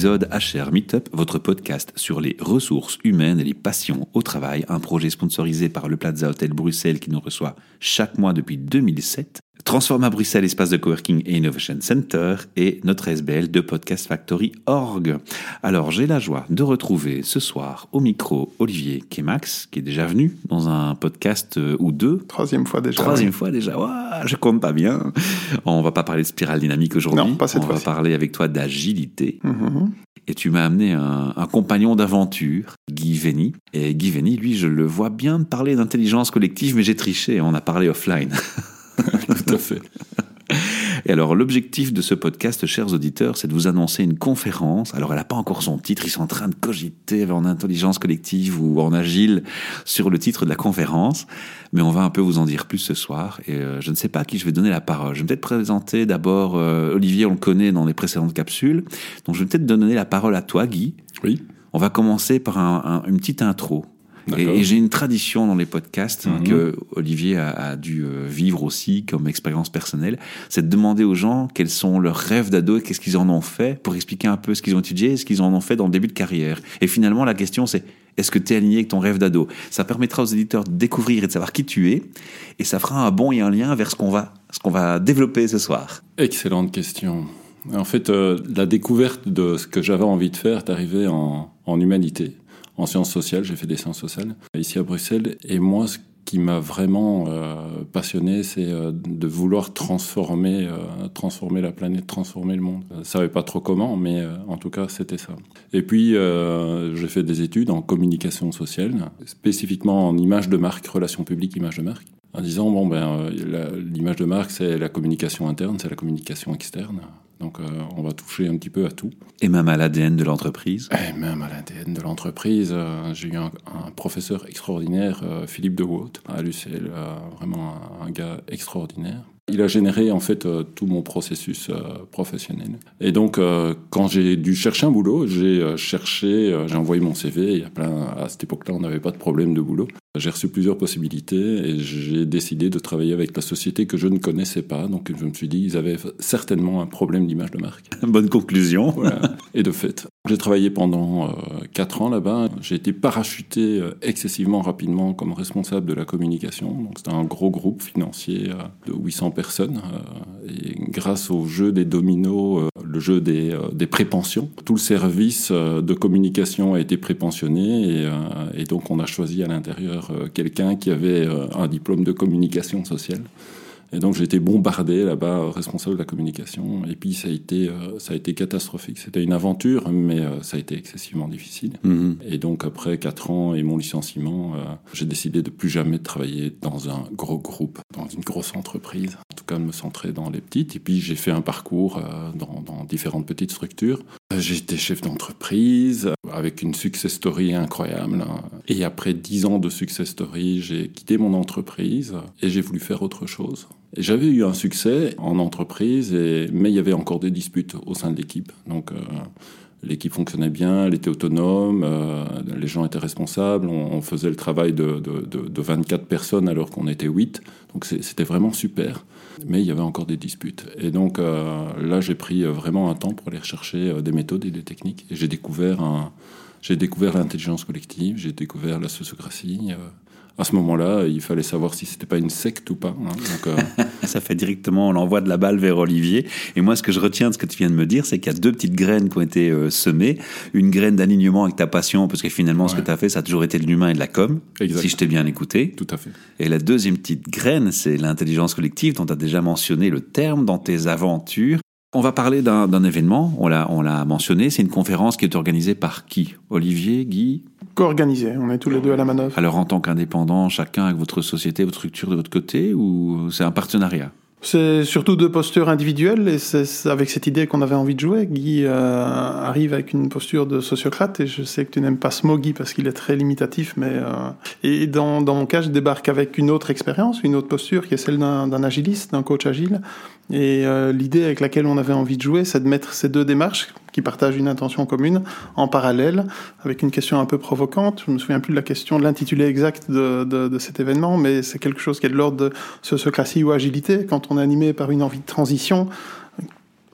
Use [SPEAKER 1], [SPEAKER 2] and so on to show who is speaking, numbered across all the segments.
[SPEAKER 1] épisode HR Meetup, votre podcast sur les ressources humaines et les passions au travail, un projet sponsorisé par le Plaza Hotel Bruxelles qui nous reçoit chaque mois depuis 2007 Transforma Bruxelles, espace de coworking et innovation center, et notre SBL de Podcast Factory Org. Alors, j'ai la joie de retrouver ce soir au micro Olivier Kemax, qui est déjà venu dans un podcast euh, ou deux.
[SPEAKER 2] Troisième fois déjà.
[SPEAKER 1] Troisième fois déjà. Ouah, je compte pas bien. On va pas parler de spirale dynamique aujourd'hui.
[SPEAKER 2] Non, pas cette
[SPEAKER 1] On va parler avec toi d'agilité.
[SPEAKER 2] Mhm.
[SPEAKER 1] Et tu m'as amené un, un compagnon d'aventure, Guy Vény. Et Guy Vény, lui, je le vois bien parler d'intelligence collective, mais j'ai triché. On a parlé offline.
[SPEAKER 3] Tout à fait.
[SPEAKER 1] Et alors, l'objectif de ce podcast, chers auditeurs, c'est de vous annoncer une conférence. Alors, elle n'a pas encore son titre. Ils sont en train de cogiter en intelligence collective ou en agile sur le titre de la conférence. Mais on va un peu vous en dire plus ce soir. Et euh, je ne sais pas à qui je vais donner la parole. Je vais peut-être présenter d'abord euh, Olivier, on le connaît dans les précédentes capsules. Donc, je vais peut-être donner la parole à toi, Guy.
[SPEAKER 3] Oui.
[SPEAKER 1] On va commencer par un- un- une petite intro. Et, j'ai une tradition dans les podcasts
[SPEAKER 3] Mhm.
[SPEAKER 1] que Olivier a, a dû euh, vivre aussi comme expérience personnelle, c'est de demander aux gens quels sont leurs rêves d'ado et qu'est-ce qu'ils en ont fait pour expliquer un peu ce qu'ils ont étudié et ce qu'ils en ont fait dans le début de carrière. Et finalement, la question c'est est-ce que tu es aligné avec ton rêve d'ado? Ça permettra aux éditeurs de découvrir et de savoir qui tu es et ça fera un bon et un lien vers ce qu'on va, ce qu'on va développer ce soir.
[SPEAKER 3] Excellente question. En fait, euh, la découverte de ce que j'avais envie de faire est arrivée en, en humanité, en sciences sociales. J'ai fait des sciences sociales ici à Bruxelles. Et moi, ce qui m'a vraiment euh, passionné, c'est euh, de vouloir transformer, euh, transformer la planète, transformer le monde. Je savais pas trop comment, mais en tout cas, c'était ça. Et puis, j'ai fait des études en communication sociale, spécifiquement en image de marque, relations publiques, image de marque en disant bon ben l'image de marque c'est la communication interne, c'est la communication externe. Donc euh, on va toucher un petit peu à tout.
[SPEAKER 1] Et même à l'ADN de l'entreprise.
[SPEAKER 3] Et même à l'ADN de l'entreprise, euh, j'ai eu un, un professeur extraordinaire, euh, Philippe de Wout, à l'UCL, vraiment un, un gars extraordinaire. Il a généré en fait tout mon processus professionnel. Et donc quand j'ai dû chercher un boulot, j'ai cherché, j'ai envoyé mon CV. Il y a plein à cette époque-là, on n'avait pas de problème de boulot. J'ai reçu plusieurs possibilités et j'ai décidé de travailler avec la société que je ne connaissais pas. Donc je me suis dit, ils avaient certainement un problème d'image de marque.
[SPEAKER 1] Bonne conclusion.
[SPEAKER 3] Voilà. Et de fait, j'ai travaillé pendant euh, quatre ans là-bas. J'ai été parachuté euh, excessivement rapidement comme responsable de la communication. Donc c'était un gros groupe financier euh, de 800 personnes. euh, et grâce au jeu des dominos, euh, le jeu des, euh, des prépensions, tout le service euh, de communication a été prépensionné et, euh, et donc on a choisi à l'intérieur euh, quelqu'un qui avait euh, un diplôme de communication sociale. Et donc j'ai été bombardé là-bas, euh, responsable de la communication. Et puis ça a été, ça a été catastrophique. C'était une aventure, mais ça a été excessivement difficile.
[SPEAKER 1] Mhm.
[SPEAKER 3] Et donc après quatre ans et mon licenciement, j'ai décidé de plus jamais travailler dans un gros groupe, dans une grosse entreprise. En tout cas, de me centrer dans les petites. Et puis j'ai fait un parcours dans, dans différentes petites structures. Été chef d'entreprise avec une success story incroyable. hein. Et après dix ans de success story, j'ai quitté mon entreprise et j'ai voulu faire autre chose. J'avais eu un succès en entreprise, mais il y avait encore des disputes au sein de l'équipe. Donc euh, l'équipe fonctionnait bien, elle était autonome, euh, les gens étaient responsables, on, faisait le travail de, de, de, de 24 personnes alors qu'on était 8. Donc c'était vraiment super. Mais il y avait encore des disputes. Et donc euh, là, j'ai pris euh, vraiment un temps pour aller rechercher des méthodes et des techniques. Et j'ai découvert découvert l'intelligence collective, j'ai découvert la sociocratie. À ce moment-là, il fallait savoir si c'était pas une secte ou pas. hein. Donc, euh,
[SPEAKER 1] Ça fait directement l'envoi de la balle vers Olivier. Et moi, ce que je retiens de ce que tu viens de me dire, c'est qu'il y a deux petites graines qui ont été euh, semées. Une graine d'alignement avec ta passion, parce que finalement, ce que tu as fait, ça a toujours été de l'humain et de la com,
[SPEAKER 3] Exact.
[SPEAKER 1] si je t'ai bien écouté.
[SPEAKER 3] tout à fait.
[SPEAKER 1] Et la deuxième petite graine, c'est l'intelligence collective, dont tu as déjà mentionné le terme dans tes aventures. On va parler d'un événement, on l'a mentionné, c'est une conférence qui est organisée par qui? Olivier, Guy?
[SPEAKER 2] Co-organisé, on est tous les deux à la manœuvre.
[SPEAKER 1] Alors en tant qu'indépendant, chacun avec votre société, votre structure de votre côté, ou c'est un partenariat?
[SPEAKER 2] C'est surtout deux postures individuelles et c'est avec cette idée qu'on avait envie de jouer. Guy euh, arrive avec une posture de sociocrate et je sais que tu n'aimes pas ce mot Guy parce qu'il est très limitatif mais euh, et dans, dans mon cas je débarque avec une autre expérience, une autre posture qui est celle d'un agiliste, d'un coach agile et euh, l'idée avec laquelle on avait envie de jouer c'est de mettre ces deux démarches qui partagent une intention commune en parallèle avec une question un peu provocante. Je me souviens plus de la question, de l'intitulé exact de, de, de cet événement mais c'est quelque chose qui est de l'ordre de sociocratie ou agilité quand on est animé par une envie de transition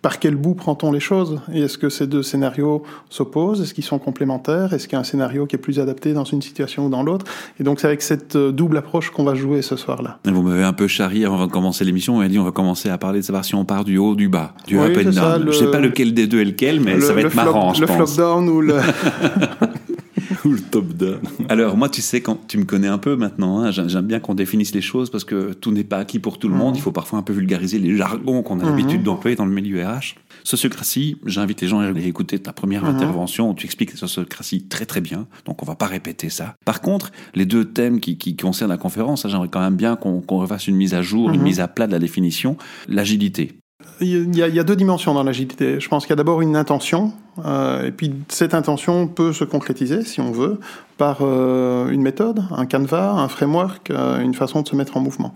[SPEAKER 2] par quel bout prend-on les choses Et est-ce que ces deux scénarios s'opposent? Est-ce qu'ils sont complémentaires? Est-ce qu'il y a un scénario qui est plus adapté dans une situation ou dans l'autre? Et donc c'est avec cette euh, double approche qu'on va jouer ce soir-là.
[SPEAKER 1] Vous m'avez un peu charrié avant de commencer l'émission. On m'a dit on va commencer à parler de savoir si on part du haut ou du bas, du up and down. Je sais pas lequel des deux est lequel, mais ça va être marrant, je
[SPEAKER 2] le flop down ou le
[SPEAKER 3] ou le top down.
[SPEAKER 1] Alors moi, tu sais, quand tu me connais un peu maintenant, hein, j'aime bien qu'on définisse les choses parce que tout n'est pas acquis pour tout le monde. Mhm. Il faut parfois un peu vulgariser les jargons qu'on a mhm. l'habitude d'employer dans le milieu RH. Sociocratie, j'invite les gens à écouter ta première mhm. intervention où tu expliques la sociocratie très très bien, donc on va pas répéter ça. Par contre, les deux thèmes qui, qui concernent la conférence, j'aimerais quand même bien qu'on refasse une mise à jour, une mise à plat de la définition. L'agilité.
[SPEAKER 2] Il y, a, il y, a, deux dimensions dans l'agilité. Je pense qu'il y a d'abord une intention, euh, et puis cette intention peut se concrétiser, si on veut, par euh, une méthode, un canevas, un framework, euh, une façon de se mettre en mouvement.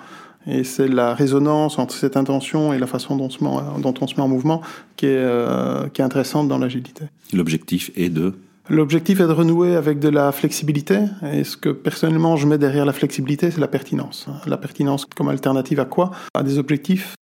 [SPEAKER 2] Et c'est la résonance entre cette intention et la façon dont, se met, dont on se met en mouvement qui est, euh, qui est intéressante dans l'agilité.
[SPEAKER 1] L'objectif est de?
[SPEAKER 2] L'objectif est de renouer avec de la flexibilité. Et ce que personnellement je mets derrière la flexibilité, c'est la pertinence. La pertinence comme alternative à quoi? À des objectifs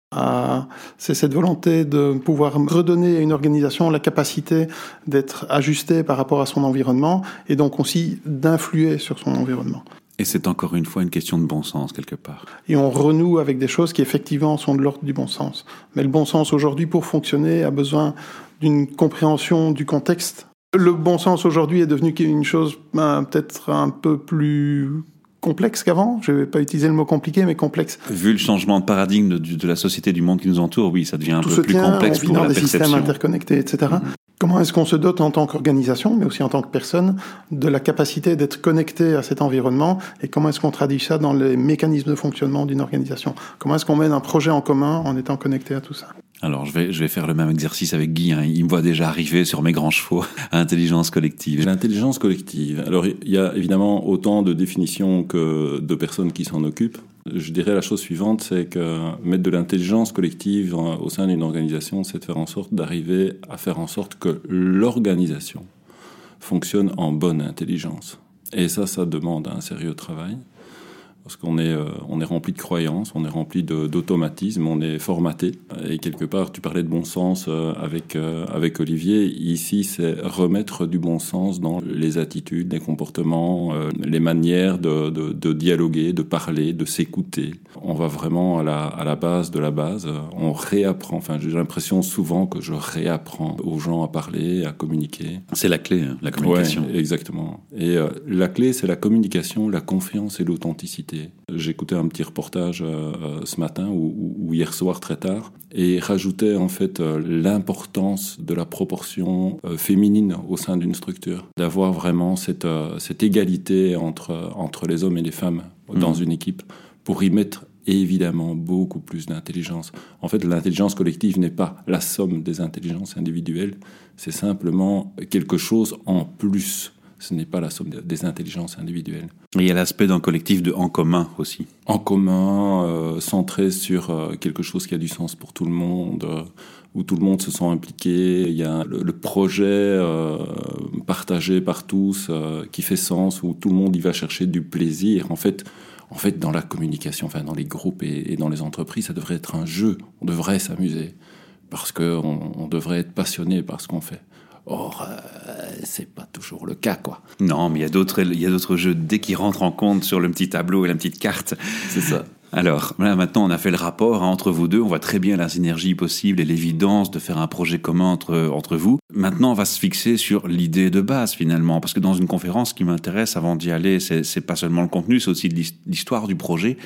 [SPEAKER 2] c'est cette volonté de pouvoir redonner à une organisation la capacité d'être ajustée par rapport à son environnement et donc aussi d'influer sur son environnement.
[SPEAKER 1] Et c'est encore une fois une question de bon sens quelque part.
[SPEAKER 2] Et on renoue avec des choses qui effectivement sont de l'ordre du bon sens. Mais le bon sens aujourd'hui pour fonctionner a besoin d'une compréhension du contexte. Le bon sens aujourd'hui est devenu une chose ben, peut-être un peu plus complexe qu'avant. Je vais pas utiliser le mot compliqué, mais complexe.
[SPEAKER 1] Vu le changement de paradigme de, de, la société du monde qui nous entoure, oui, ça devient un peu plus complexe pour la
[SPEAKER 2] des systèmes interconnectés, etc. Comment est-ce qu'on se dote en tant qu'organisation, mais aussi en tant que personne, de la capacité d'être connecté à cet environnement et comment est-ce qu'on traduit ça dans les mécanismes de fonctionnement d'une organisation? Comment est-ce qu'on mène un projet en commun en étant connecté à tout ça?
[SPEAKER 1] Alors, je vais, je vais faire le même exercice avec Guy. Hein. Il me voit déjà arriver sur mes grands chevaux. Intelligence collective.
[SPEAKER 3] L'intelligence collective. Alors, il y a évidemment autant de définitions que de personnes qui s'en occupent. Je dirais la chose suivante, c'est que mettre de l'intelligence collective au sein d'une organisation, c'est de faire en sorte d'arriver à faire en sorte que l'organisation fonctionne en bonne intelligence. Et ça, ça demande un sérieux travail parce qu'on est, euh, on est rempli de croyances, on est rempli d'automatismes, on est formaté. Et quelque part, tu parlais de bon sens euh, avec, euh, avec Olivier. Ici, c'est remettre du bon sens dans les attitudes, les comportements, les manières de, de, de, dialoguer, de parler, de s'écouter. On va vraiment à la, à la base de la base. On réapprend. Enfin, j'ai l'impression souvent que je réapprends aux gens à parler, à communiquer.
[SPEAKER 1] C'est la clé, hein, la communication.
[SPEAKER 3] Ouais, exactement. Et la clé, c'est la communication, la confiance et l'authenticité. J'écoutais un petit reportage euh, euh, ce matin ou, hier soir très tard et rajoutait en fait euh, l'importance de la proportion féminine au sein d'une structure, d'avoir vraiment cette, cette égalité entre, entre les hommes et les femmes dans mmh. une équipe pour y mettre évidemment beaucoup plus d'intelligence. En fait, l'intelligence collective n'est pas la somme des intelligences individuelles, c'est simplement quelque chose en plus ce n'est pas la somme des intelligences individuelles.
[SPEAKER 1] il y a l'aspect d'un collectif de en commun aussi.
[SPEAKER 3] En commun, euh, centré sur euh, quelque chose qui a du sens pour tout le monde, euh, où tout le monde se sent impliqué. Il y a le, projet partagé par tous qui fait sens, où tout le monde y va chercher du plaisir. En fait, en fait, dans la communication, enfin dans les groupes et, dans les entreprises, ça devrait être un jeu. On devrait s'amuser parce qu'on on devrait être passionné par ce qu'on fait. Or, euh, c'est pas toujours le cas, quoi.
[SPEAKER 1] Non, mais il y a d'autres, il y a d'autres jeux dès qu'ils rentrent en compte sur le petit tableau et la petite carte.
[SPEAKER 3] C'est ça.
[SPEAKER 1] Alors, là, maintenant, on a fait le rapport hein, entre vous deux. On voit très bien la synergie possible et l'évidence de faire un projet commun entre, entre vous. Maintenant, on va se fixer sur l'idée de base, finalement. Parce que dans une conférence, ce qui m'intéresse avant d'y aller, c'est, c'est pas seulement le contenu, c'est aussi l'histoire du projet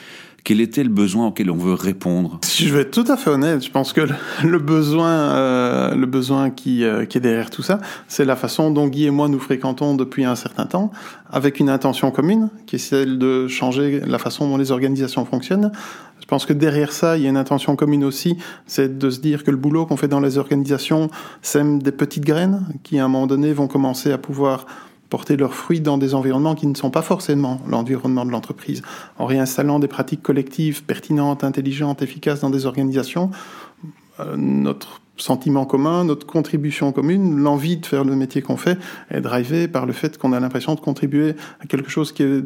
[SPEAKER 1] quel était le besoin auquel on veut répondre
[SPEAKER 2] Si je vais être tout à fait honnête, je pense que le besoin, euh, le besoin qui, euh, qui est derrière tout ça, c'est la façon dont Guy et moi nous fréquentons depuis un certain temps, avec une intention commune, qui est celle de changer la façon dont les organisations fonctionnent. Je pense que derrière ça, il y a une intention commune aussi, c'est de se dire que le boulot qu'on fait dans les organisations sème des petites graines qui, à un moment donné, vont commencer à pouvoir porter leurs fruits dans des environnements qui ne sont pas forcément l'environnement de l'entreprise. En réinstallant des pratiques collectives pertinentes, intelligentes, efficaces dans des organisations, euh, notre sentiment commun, notre contribution commune, l'envie de faire le métier qu'on fait est drivée par le fait qu'on a l'impression de contribuer à quelque chose qui est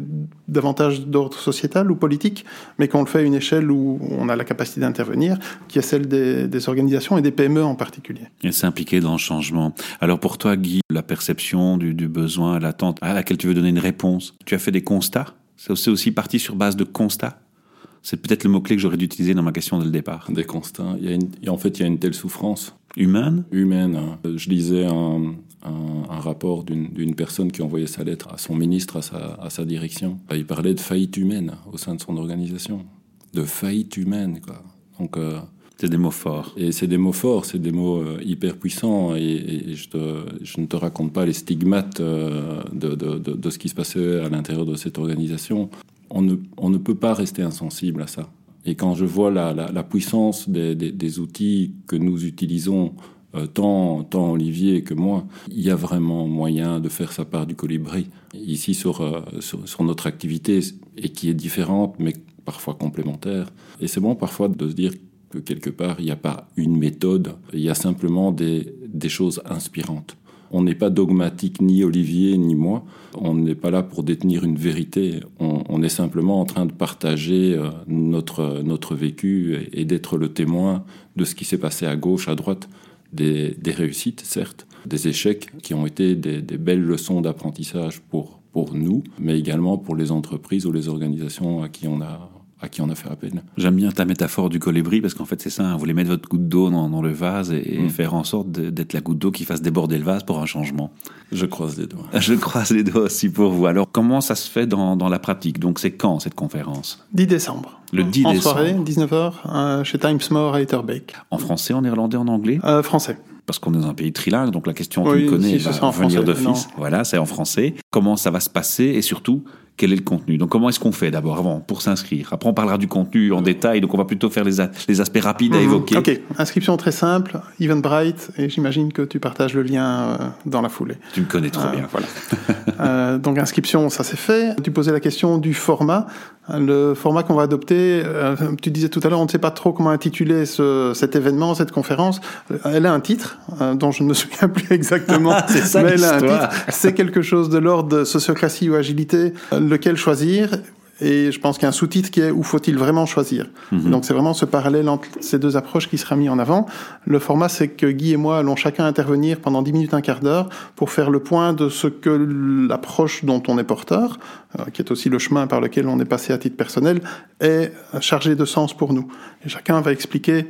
[SPEAKER 2] davantage d'ordre sociétal ou politique, mais qu'on le fait à une échelle où on a la capacité d'intervenir, qui est celle des, organisations et des PME en particulier.
[SPEAKER 1] Et s'impliquer dans le changement. Alors pour toi, Guy, la perception du, du besoin, l'attente à laquelle tu veux donner une réponse, tu as fait des constats? C'est aussi parti sur base de constats? C'est peut-être le mot-clé que j'aurais dû utiliser dans ma question dès le départ.
[SPEAKER 3] Des constats. Il y a en fait, il y a une telle souffrance.
[SPEAKER 1] Humaine?
[SPEAKER 3] Humaine. Hein. Je lisais un, rapport d'une personne qui envoyait sa lettre à son ministre, à sa, direction. Il parlait de faillite humaine au sein de son organisation. De faillite humaine, quoi. Donc.
[SPEAKER 1] Euh, c'est des mots forts.
[SPEAKER 3] Et c'est des mots forts, c'est des mots euh, hyper puissants. Et, je, ne te raconte pas les stigmates euh, de, de, ce qui se passait à l'intérieur de cette organisation on ne, peut pas rester insensible à ça. Et quand je vois la, puissance des, outils que nous utilisons, euh, tant, Olivier que moi, il y a vraiment moyen de faire sa part du colibri ici euh, sur, notre activité, et qui est différente, mais parfois complémentaire. Et c'est bon parfois de se dire que quelque part, il n'y a pas une méthode, il y a simplement des choses inspirantes. On n'est pas dogmatique, ni Olivier, ni moi. On n'est pas là pour détenir une vérité. On, est simplement en train de partager euh, notre, notre vécu et, d'être le témoin de ce qui s'est passé à gauche, à droite. Des, réussites, certes, des échecs qui ont été des, des belles leçons d'apprentissage pour, pour nous, mais également pour les entreprises ou les organisations à qui on a, à qui on a fait appel.
[SPEAKER 1] J'aime bien ta métaphore du colibri parce qu'en fait c'est ça, hein, vous voulez mettre votre goutte d'eau dans, le vase et, mm. faire en sorte d'être la goutte d'eau qui fasse déborder le vase pour un changement.
[SPEAKER 3] Je croise les doigts.
[SPEAKER 1] Je croise les doigts aussi pour vous. Alors comment ça se fait dans, la pratique? Donc c'est quand cette conférence?
[SPEAKER 2] 10 décembre.
[SPEAKER 1] Le 10
[SPEAKER 2] en
[SPEAKER 1] décembre.
[SPEAKER 2] soirée, 19h, euh, chez Times More à Etterbeek.
[SPEAKER 1] En français, en néerlandais, en anglais?
[SPEAKER 2] Euh, Français
[SPEAKER 1] parce qu'on est dans un pays trilingue, donc la question que tu connais va venir d'office. Voilà, c'est en français. Comment ça va se passer? Et surtout, quel est le contenu. Donc comment est-ce qu'on fait d'abord avant pour s'inscrire? Après on parlera du contenu en détail, donc on va plutôt faire les, les aspects rapides à mhm. évoquer.
[SPEAKER 2] Ok, inscription très simple, Eventbrite, et j'imagine que tu partages le lien euh, dans la foulée.
[SPEAKER 1] Tu me connais trop
[SPEAKER 2] euh,
[SPEAKER 1] bien.
[SPEAKER 2] Voilà. Euh, donc inscription, ça c'est fait. Tu posais la question du format. Le format qu'on va adopter, tu disais tout à l'heure, on ne sait pas trop comment intituler ce, cet événement, cette conférence. Elle a un titre dont je ne me souviens plus exactement.
[SPEAKER 1] c'est ça mais elle a un titre.
[SPEAKER 2] C'est quelque chose de l'ordre de sociocratie ou agilité lequel choisir? Et je pense qu'il y a un sous-titre qui est où faut-il vraiment choisir. Mhm. Donc c'est vraiment ce parallèle entre ces deux approches qui sera mis en avant. Le format, c'est que Guy et moi allons chacun intervenir pendant 10 minutes, un quart d'heure pour faire le point de ce que l'approche dont on est porteur, euh, qui est aussi le chemin par lequel on est passé à titre personnel, est chargé de sens pour nous. Et chacun va expliquer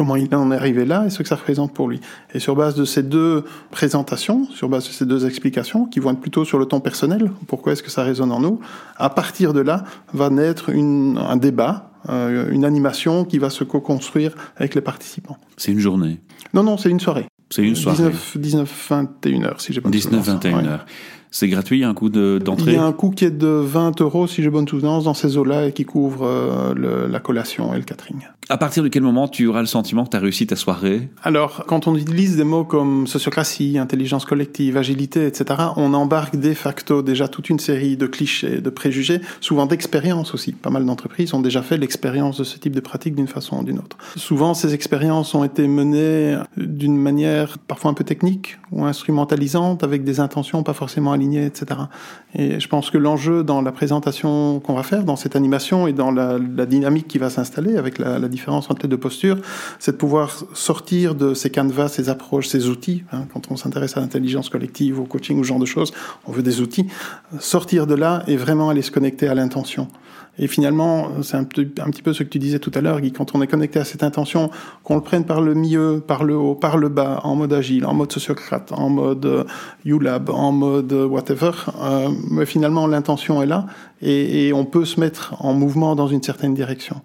[SPEAKER 2] comment il en est arrivé là et ce que ça représente pour lui. Et sur base de ces deux présentations, sur base de ces deux explications, qui vont être plutôt sur le ton personnel, pourquoi est-ce que ça résonne en nous, à partir de là va naître un débat, euh, une animation qui va se co-construire avec les participants.
[SPEAKER 1] C'est une journée
[SPEAKER 2] Non, non, c'est une soirée.
[SPEAKER 1] C'est une soirée.
[SPEAKER 2] 19, 21 heures, si j'ai pas
[SPEAKER 1] 19, 21 heures. C'est gratuit, il y a un coût d'entrée
[SPEAKER 2] Il y a un coût qui est de 20 euros, si j'ai bonne souvenance, dans ces eaux-là et qui couvre euh, la collation et le catering.
[SPEAKER 1] À partir de quel moment tu auras le sentiment que tu as réussi ta soirée?
[SPEAKER 2] Alors, quand on utilise des mots comme sociocratie, intelligence collective, agilité, etc., on embarque de facto déjà toute une série de clichés, de préjugés, souvent d'expériences aussi. Pas mal d'entreprises ont déjà fait l'expérience de ce type de pratique d'une façon ou d'une autre. Souvent, ces expériences ont été menées d'une manière parfois un peu technique ou instrumentalisante, avec des intentions pas forcément Et je pense que l'enjeu dans la présentation qu'on va faire, dans cette animation et dans la, dynamique qui va s'installer avec la, la différence entre les deux postures, c'est de pouvoir sortir de ces canevas, ces approches, ces outils. Hein, quand on s'intéresse à l'intelligence collective, au coaching ou ce genre de choses, on veut des outils. Sortir de là et vraiment aller se connecter à l'intention. Et finalement, c'est un, petit peu ce que tu disais tout à l'heure, Guy, quand on est connecté à cette intention, qu'on le prenne par le milieu, par le haut, par le bas, en mode agile, en mode sociocrate, en mode euh, ULAB, en mode euh, whatever, euh, mais finalement l'intention est là et, on peut se mettre en mouvement dans une certaine direction.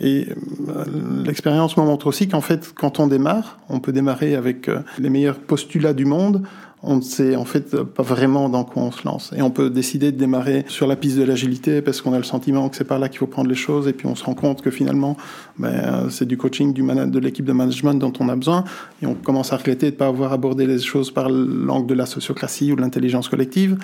[SPEAKER 2] Et euh, l'expérience me montre aussi qu'en fait, quand on démarre, on peut démarrer avec euh, les meilleurs postulats du monde. On ne sait en fait pas vraiment dans quoi on se lance. Et on peut décider de démarrer sur la piste de l'agilité parce qu'on a le sentiment que c'est par là qu'il faut prendre les choses et puis on se rend compte que finalement ben, c'est du coaching du de l'équipe de management dont on a besoin et on commence à regretter de ne pas avoir abordé les choses par l'angle de la sociocratie ou de l'intelligence collective.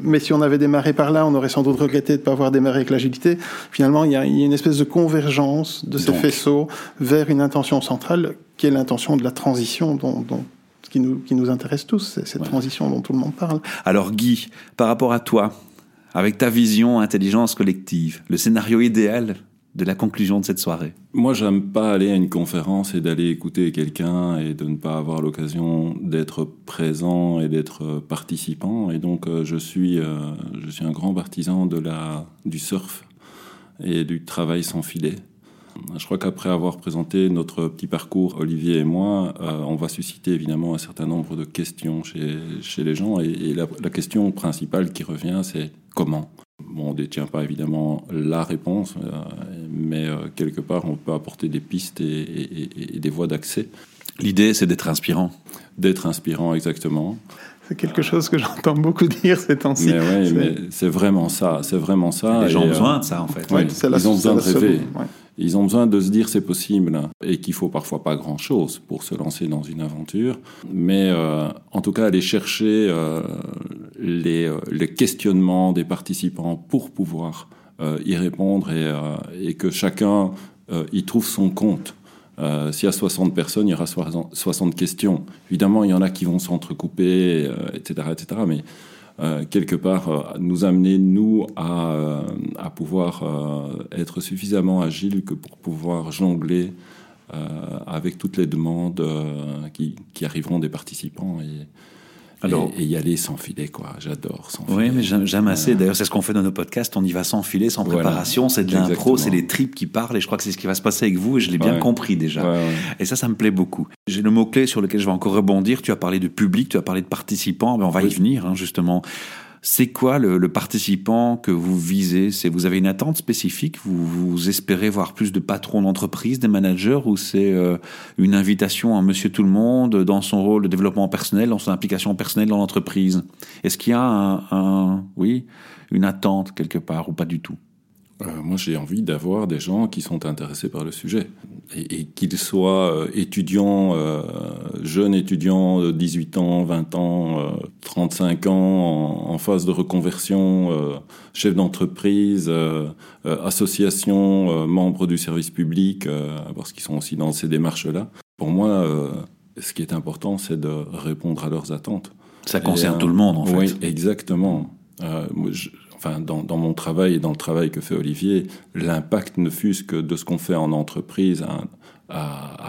[SPEAKER 2] Mais si on avait démarré par là, on aurait sans doute regretté de ne pas avoir démarré avec l'agilité. Finalement, il y, a, une espèce de convergence de ces faisceaux vers une intention centrale qui est l'intention de la transition dont, qui, nous, qui nous intéresse tous, c'est cette transition dont tout le monde parle.
[SPEAKER 1] Alors Guy, par rapport à toi, avec ta vision intelligence collective, le scénario idéal de la conclusion de cette soirée
[SPEAKER 3] Moi, j'aime pas aller à une conférence et d'aller écouter quelqu'un et de ne pas avoir l'occasion d'être présent et d'être participant. Et donc, euh, je suis, euh, je suis un grand partisan de la, du surf et du travail sans filet. Je crois qu'après avoir présenté notre petit parcours, Olivier et moi, euh, on va susciter évidemment un certain nombre de questions chez, chez les gens. Et, la, la, question principale qui revient, c'est comment? Bon, on ne détient pas évidemment la réponse, euh, mais euh, quelque part, on peut apporter des pistes et, et des voies d'accès.
[SPEAKER 1] L'idée, c'est d'être inspirant.
[SPEAKER 3] D'être inspirant, exactement.
[SPEAKER 2] C'est quelque chose que j'entends beaucoup dire ces temps-ci.
[SPEAKER 3] Mais oui, mais c'est vraiment ça, c'est vraiment ça.
[SPEAKER 1] Les gens ont besoin de ça, en fait.
[SPEAKER 3] Oui, ils ont besoin de rêver. Ils ont besoin de se dire c'est possible et qu'il faut parfois pas grand chose pour se lancer dans une aventure, mais euh, en tout cas aller chercher euh, les, euh, les, questionnements des participants pour pouvoir y répondre et, que chacun y trouve son compte. S'il y a 60 personnes, il y aura 60 questions. Évidemment, il y en a qui vont s'entrecouper, etc., etc. Mais euh, quelque part euh, nous amener, nous, à, euh, à pouvoir être suffisamment agile que pour pouvoir jongler avec toutes les demandes qui, qui, arriveront des participants. Et, alors, et, y aller sans filet, quoi. J'adore sans
[SPEAKER 1] filet. Oui, mais j'aime assez. D'ailleurs, c'est ce qu'on fait dans nos podcasts. On y va sans filet, sans préparation. C'est de l'impro, c'est les tripes qui parlent. Et je crois que c'est ce qui va se passer avec vous. Et je l'ai bien compris déjà. Et ça, ça me plaît beaucoup. J'ai le mot-clé sur lequel je vais encore rebondir. Tu as parlé de public, tu as parlé de participants. Mais on va y venir, hein, justement. C'est quoi le, participant que vous visez? C'est vous avez une attente spécifique? Vous, vous espérez voir plus de patrons d'entreprise, des managers, ou c'est euh, une invitation à Monsieur Tout le Monde dans son rôle de développement personnel, dans son implication personnelle dans l'entreprise? Est-ce qu'il y a un, oui, une attente quelque part ou pas du tout?
[SPEAKER 3] Moi, j'ai envie d'avoir des gens qui sont intéressés par le sujet. Et, qu'ils soient euh, étudiants, euh, jeunes étudiants de 18 ans, 20 ans, 35 ans, en, phase de reconversion, chefs d'entreprise, associations, membres du service public, parce qu'ils sont aussi dans ces démarches-là. Pour moi, ce qui est important, c'est de répondre à leurs attentes.
[SPEAKER 1] Ça concerne tout le monde, en fait.
[SPEAKER 3] Oui, exactement. Moi, je, enfin, dans, mon travail et dans le travail que fait Olivier, l'impact ne fût que de ce qu'on fait en entreprise a,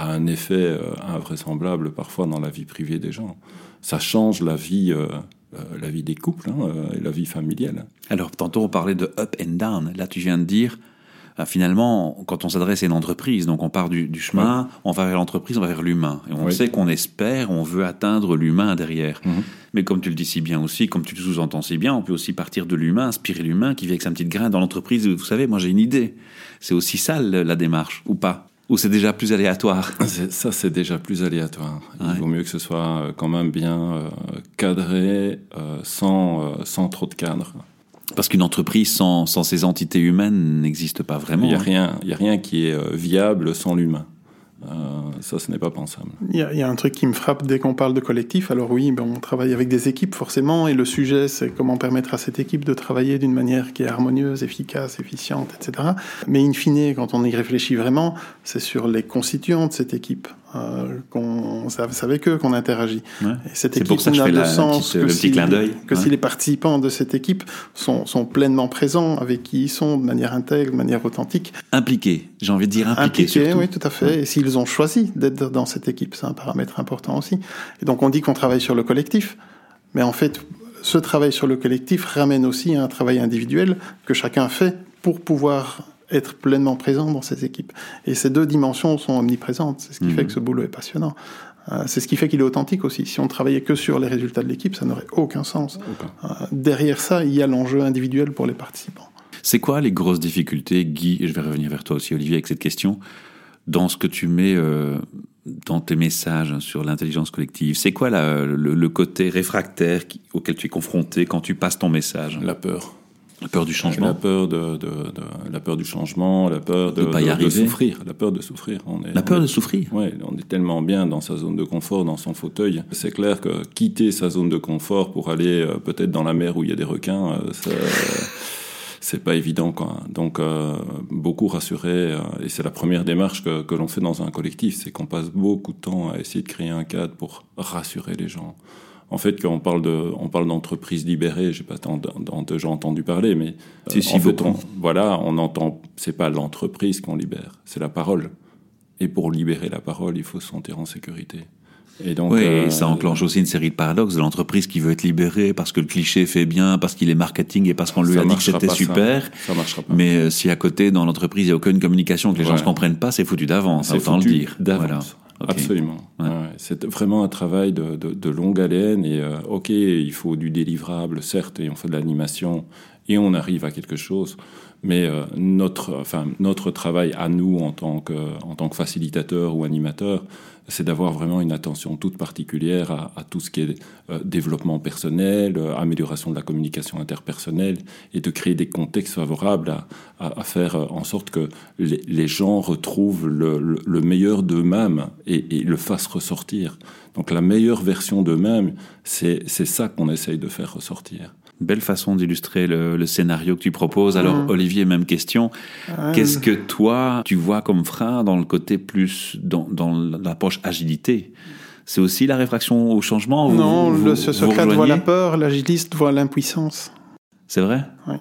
[SPEAKER 3] un effet euh, invraisemblable parfois dans la vie privée des gens. Ça change la vie, euh, euh, la vie des couples hein, et la vie familiale.
[SPEAKER 1] Alors, tantôt on parlait de up and down. Là, tu viens de dire finalement, quand on s'adresse à une entreprise, donc on part du, chemin, on va vers l'entreprise, on va vers l'humain. Et on sait qu'on espère, on veut atteindre l'humain derrière. Mhm. Mais comme tu le dis si bien aussi, comme tu le sous-entends si bien, on peut aussi partir de l'humain, inspirer l'humain qui vit avec sa petite graine dans l'entreprise. Vous savez, moi j'ai une idée. C'est aussi ça la démarche, ou pas? Ou c'est déjà plus aléatoire?
[SPEAKER 3] Ça, c'est déjà plus aléatoire. Il vaut mieux que ce soit euh, quand même bien euh, cadré, sans, sans trop de cadre.
[SPEAKER 1] Parce qu'une entreprise sans, sans, ces entités humaines n'existe pas vraiment.
[SPEAKER 3] Il n'y a, rien, il y a rien qui est euh, viable sans l'humain. Euh, ça, ce n'est pas pensable.
[SPEAKER 2] Il y, a, il y, a, un truc qui me frappe dès qu'on parle de collectif. Alors oui, ben, on travaille avec des équipes forcément, et le sujet, c'est comment permettre à cette équipe de travailler d'une manière qui est harmonieuse, efficace, efficiente, etc. Mais in fine, quand on y réfléchit vraiment, c'est sur les constituants de cette équipe. Euh, qu'on c'est avec eux qu'on interagit.
[SPEAKER 1] Ouais. Et cette équipe n'a de sens que, si,
[SPEAKER 2] que si les participants de cette équipe sont, sont, pleinement présents, avec qui ils sont, de manière intègre, de manière authentique.
[SPEAKER 1] Impliqués, j'ai envie de dire impliqués.
[SPEAKER 2] Impliqués, oui, tout à fait. Et s'ils ont choisi d'être dans cette équipe, c'est un paramètre important aussi. Et donc on dit qu'on travaille sur le collectif, mais en fait, ce travail sur le collectif ramène aussi à un travail individuel que chacun fait pour pouvoir être pleinement présent dans ces équipes. Et ces deux dimensions sont omniprésentes. C'est ce qui fait mhm. que ce boulot est passionnant. Euh, c'est ce qui fait qu'il est authentique aussi. Si on travaillait que sur les résultats de l'équipe, ça n'aurait aucun sens. Euh, derrière ça, il y a l'enjeu individuel pour les participants.
[SPEAKER 1] C'est quoi les grosses difficultés, Guy, et je vais revenir vers toi aussi, Olivier, avec cette question, dans ce que tu mets euh, dans tes messages sur l'intelligence collective? C'est quoi le, côté réfractaire auquel tu es confronté quand tu passes ton message?
[SPEAKER 3] La peur.
[SPEAKER 1] La peur du changement.
[SPEAKER 3] La peur de, la peur du changement, la peur de,
[SPEAKER 1] pas y arriver.
[SPEAKER 3] souffrir, la peur de souffrir.
[SPEAKER 1] On est, la peur de souffrir.
[SPEAKER 3] Oui, on est tellement bien dans sa zone de confort, dans son fauteuil. C'est clair que quitter sa zone de confort pour aller euh, peut-être dans la mer où il y a des requins, euh, c'est pas évident quoi. Donc euh, beaucoup rassurer et c'est la première démarche que, que l'on fait dans un collectif, c'est qu'on passe beaucoup de temps à essayer de créer un cadre pour rassurer les gens en fait, quand on parle de, on parle d'entreprise libérée, j'ai pas tant déjà entendu parler, mais
[SPEAKER 1] si, si, euh,
[SPEAKER 3] on, voilà, on entend, c'est pas l'entreprise qu'on libère, c'est la parole. Et pour libérer la parole, il faut se sentir en sécurité.
[SPEAKER 1] Et donc, oui, euh, ça enclenche aussi une série de paradoxes de l'entreprise qui veut être libérée parce que le cliché fait bien, parce qu'il est marketing et parce qu'on lui a dit que c'était super.
[SPEAKER 3] Ça, marchera pas.
[SPEAKER 1] Mais euh, si à côté, dans l'entreprise, il n'y a aucune communication, que les gens ne comprennent pas, c'est foutu d'avance, autant le dire.
[SPEAKER 3] D'avance. Absolument. c'est vraiment un travail de, longue haleine et euh, ok, il faut du délivrable, certes, et on fait de l'animation et on arrive à quelque chose. Mais euh, notre, enfin, notre travail à nous en tant que, en tant que facilitateur ou animateur, c'est d'avoir vraiment une attention toute particulière à, tout ce qui est euh, développement personnel, euh, amélioration de la communication interpersonnelle, et de créer des contextes favorables à, faire en sorte que les, gens retrouvent le, meilleur d'eux-mêmes et, et, le fassent ressortir. Donc la meilleure version d'eux-mêmes, c'est ça qu'on essaye de faire ressortir.
[SPEAKER 1] Belle façon d'illustrer le, scénario que tu proposes. Alors, mmh. Olivier, même question. Qu'est-ce que toi, tu vois comme frein dans le côté plus, dans, dans l'approche agilité? C'est aussi la réfraction au changement?
[SPEAKER 2] Non, le Socrate voit la peur, l'agiliste voit l'impuissance.
[SPEAKER 1] C'est vrai?
[SPEAKER 2] Oui.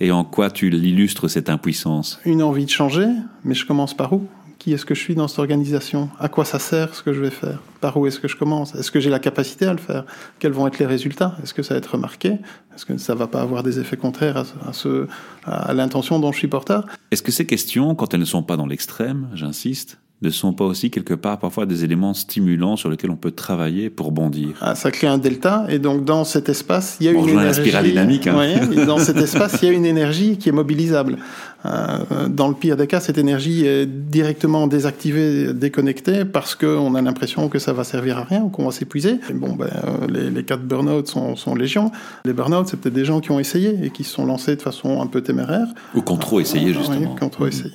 [SPEAKER 1] Et en quoi tu l'illustres, cette impuissance?
[SPEAKER 2] Une envie de changer, mais je commence par où? Qui est-ce que je suis dans cette organisation? À quoi ça sert ce que je vais faire? Par où est-ce que je commence? Est-ce que j'ai la capacité à le faire? Quels vont être les résultats? Est-ce que ça va être remarqué? Est-ce que ça va pas avoir des effets contraires à, ce, à l'intention dont je suis porteur?
[SPEAKER 1] Est-ce que ces questions, quand elles ne sont pas dans l'extrême, j'insiste, ne sont pas aussi quelque part parfois des éléments stimulants sur lesquels on peut travailler pour bondir?
[SPEAKER 2] Ah, ça crée un delta et donc dans cet espace il y a une énergie.
[SPEAKER 1] La spirale dynamique. Hein.
[SPEAKER 2] dans cet espace il y a une énergie qui est mobilisable. Euh, dans le pire des cas, cette énergie est directement désactivée, déconnectée parce qu'on a l'impression que ça va servir à rien ou qu'on va s'épuiser. Bon, ben, euh, les, les cas de burn-out sont, sont légion. Les burn-out, c'est peut-être des gens qui ont essayé et qui se sont lancés de façon un peu téméraire.
[SPEAKER 1] Ou qui ont trop essayé justement.
[SPEAKER 2] Oui, qui ont trop essayé.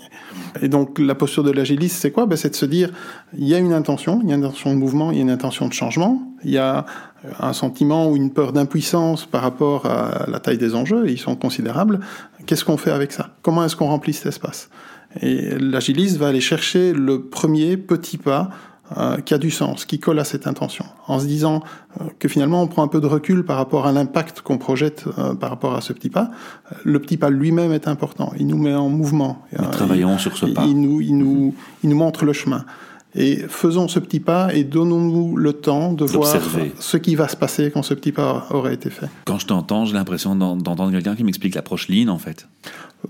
[SPEAKER 2] Et donc la posture de l'agiliste, c'est quoi? Ben, C'est de se dire, il y a une intention, il y a une intention de mouvement, il y a une intention de changement, il y a un sentiment ou une peur d'impuissance par rapport à la taille des enjeux, ils sont considérables. Qu'est-ce qu'on fait avec ça? Comment est-ce qu'on remplit cet espace? Et l'agiliste va aller chercher le premier petit pas euh, qui a du sens, qui colle à cette intention, en se disant euh, que finalement on prend un peu de recul par rapport à l'impact qu'on projette euh, par rapport à ce petit pas. Le petit pas lui-même est important, il nous met en mouvement.
[SPEAKER 1] travaillons sur ce pas.
[SPEAKER 2] Il nous, il, nous, il nous montre le chemin. Et faisons ce petit pas et donnons-nous le temps de voir ce qui va se passer quand ce petit pas aurait été fait.
[SPEAKER 1] Quand je t'entends, j'ai l'impression d'entendre quelqu'un qui m'explique l'approche Lean, en fait.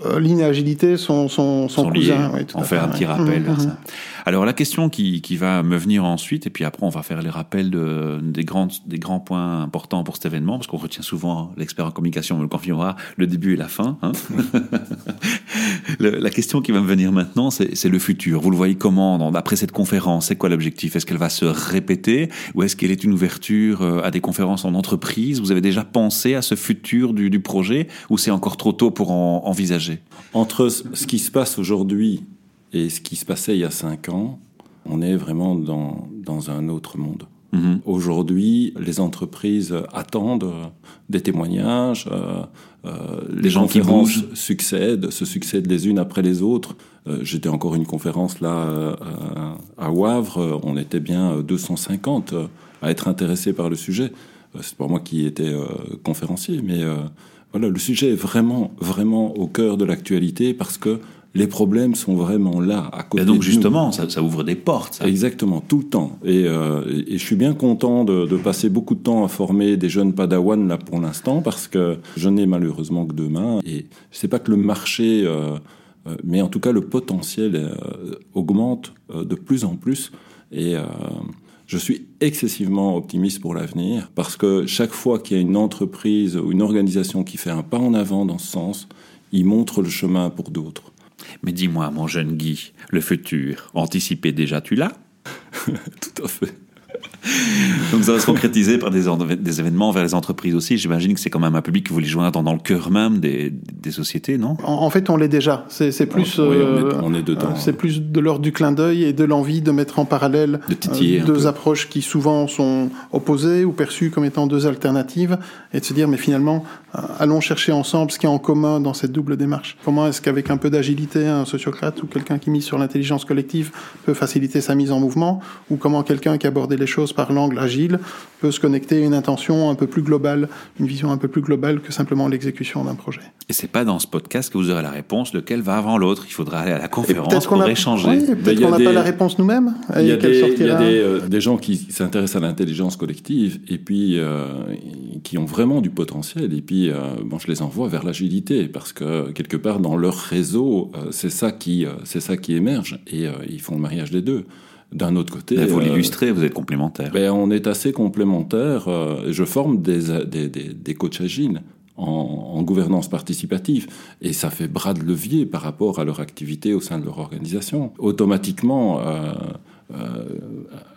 [SPEAKER 2] Euh, Lean et agilité sont, sont, sont, cousins.
[SPEAKER 1] Oui, on fait, un petit rappel mmh, ça. Alors la question qui, qui, va me venir ensuite, et puis après on va faire les rappels de, des, grands, des grands points importants pour cet événement, parce qu'on retient souvent l'expert en communication, me le confiera, le début et la fin. Hein la question qui va me venir maintenant, c'est le futur. Vous le voyez comment Après cette conférence, c'est quoi l'objectif? Est-ce qu'elle va se répéter? Ou est-ce qu'elle est une ouverture euh, à des conférences en entreprise? Vous avez déjà pensé à ce futur du, du projet? Ou c'est encore trop tôt pour en envisager
[SPEAKER 3] Entre ce qui se passe aujourd'hui et ce qui se passait il y a cinq ans, on est vraiment dans, dans un autre monde. Mhm. Aujourd'hui, les entreprises attendent des témoignages, euh, euh, les gens qui bougent succèdent, se succèdent les unes après les autres. Euh, j'étais encore une conférence là à Wavre, on était bien 250 à être intéressés par le sujet. C'est pas moi qui étais conférencier, mais voilà, le sujet est vraiment, vraiment au cœur de l'actualité parce que les problèmes sont vraiment là, à côté.
[SPEAKER 1] Et donc justement, Ça, ça, ouvre des portes.
[SPEAKER 3] Exactement, tout le temps. Et, euh, et, je suis bien content de, de, passer beaucoup de temps à former des jeunes padawans là pour l'instant, parce que je n'ai malheureusement que deux mains. Et je sais pas que le marché, euh, euh, mais en tout cas le potentiel euh, augmente euh, de plus en plus. Et je suis excessivement optimiste pour l'avenir, parce que chaque fois qu'il y a une entreprise ou une organisation qui fait un pas en avant dans ce sens, il montre le chemin pour d'autres.
[SPEAKER 1] Mais dis-moi, mon jeune Guy, le futur, anticipé déjà, tu l'as?
[SPEAKER 3] Tout à fait.
[SPEAKER 1] Donc ça va se concrétiser par des, des événements vers les entreprises aussi. J'imagine que c'est quand même un public que vous voulez joindre dans le cœur même des, des sociétés, non?
[SPEAKER 2] En, fait, on l'est déjà. C'est plus,
[SPEAKER 3] oui, on, est, dedans.
[SPEAKER 2] C'est plus de l'ordre du clin d'œil et de l'envie de mettre en parallèle
[SPEAKER 1] de
[SPEAKER 2] deux approches qui souvent sont opposées ou perçues comme étant deux alternatives et de se dire mais finalement allons chercher ensemble ce qui est en commun dans cette double démarche. Comment est-ce qu'avec un peu d'agilité, un sociocrate ou quelqu'un qui mise sur l'intelligence collective peut faciliter sa mise en mouvement ou comment quelqu'un qui abordait les choses par l'angle agile peut se connecter à une intention un peu plus globale, une vision un peu plus globale que simplement l'exécution d'un projet.
[SPEAKER 1] Et c'est pas dans ce podcast que vous aurez la réponse, lequel va avant l'autre. Il faudra aller à la conférence pour échanger.
[SPEAKER 2] peut-être qu'on n'a pas la réponse nous-mêmes.
[SPEAKER 3] Il y a, des, euh, des, gens qui s'intéressent à l'intelligence collective et puis euh, qui ont vraiment du potentiel. Et puis, euh, bon, je les envoie vers l'agilité parce que quelque part dans leur réseau, c'est ça qui, c'est ça qui émerge et ils font le mariage des deux. D'un autre côté,
[SPEAKER 1] il faut l'illustrer, vous êtes complémentaires.
[SPEAKER 3] Ben, on est assez complémentaires. je forme des, des, des, des coachs agiles en, gouvernance participative. Et ça fait bras de levier par rapport à leur activité au sein de leur organisation. Automatiquement, euh, euh,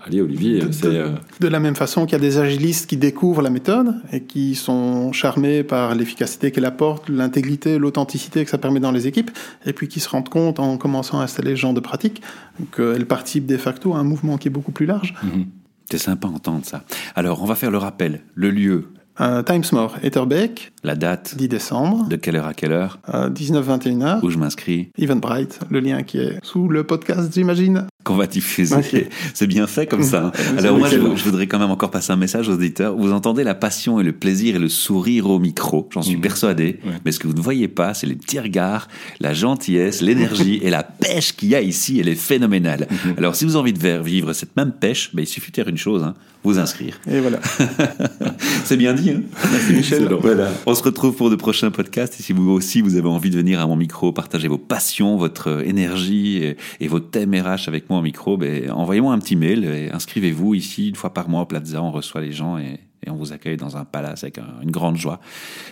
[SPEAKER 3] allez Olivier, c'est...
[SPEAKER 2] Euh, de, la même façon qu'il y a des agilistes qui découvrent la méthode et qui sont charmés par l'efficacité qu'elle apporte, l'intégrité, l'authenticité que ça permet dans les équipes, et puis qui se rendent compte en commençant à installer ce genre de pratique qu'elle participe de facto à un mouvement qui est beaucoup plus large.
[SPEAKER 1] Mhm. C'est sympa d'entendre ça. Alors, on va faire le rappel. Le lieu,
[SPEAKER 2] euh, Times More, Etterbeek.
[SPEAKER 1] La date
[SPEAKER 2] 10 décembre.
[SPEAKER 1] De quelle heure à quelle heure?
[SPEAKER 2] 19-21h.
[SPEAKER 1] Où je m'inscris?
[SPEAKER 2] Eventbrite, le lien qui est sous le podcast, j'imagine.
[SPEAKER 1] Qu'on va diffuser. C'est bien fait comme ça. Alors moi, je, voudrais quand même encore passer un message aux auditeurs. Vous entendez la passion et le plaisir et le sourire au micro, j'en suis mhm. persuadé. Mais ce que vous ne voyez pas, c'est les petits regards, la gentillesse, l'énergie et la pêche qu'il y a ici. Elle est phénoménale. Mhm. Alors si vous avez envie de vivre cette même pêche, ben, il suffit de faire une chose, hein, vous inscrire.
[SPEAKER 2] Et voilà.
[SPEAKER 1] C'est bien dit. Hein Merci Michel. Voilà. On se retrouve pour de prochains podcasts. Et si vous aussi vous avez envie de venir à mon micro, partager vos passions, votre énergie et, et vos thèmes RH avec moi au micro, ben, envoyez-moi un petit mail et inscrivez-vous ici une fois par mois au Plaza. On reçoit les gens et et on vous accueille dans un palace avec une grande joie.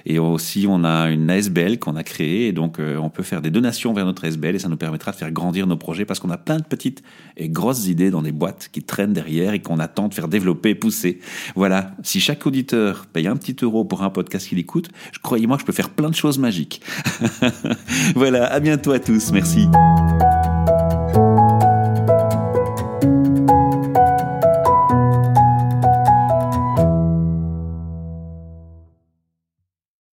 [SPEAKER 1] Et aussi, on a une ASBL qu'on a créée, et donc euh, on peut faire des donations vers notre ASBL, et ça nous permettra de faire grandir nos projets, parce qu'on a plein de petites et grosses idées dans des boîtes qui traînent derrière et qu'on attend de faire développer, pousser. Voilà, si chaque auditeur paye un petit euro pour un podcast qu'il écoute, croyez-moi je peux faire plein de choses magiques. voilà, à bientôt à tous, merci.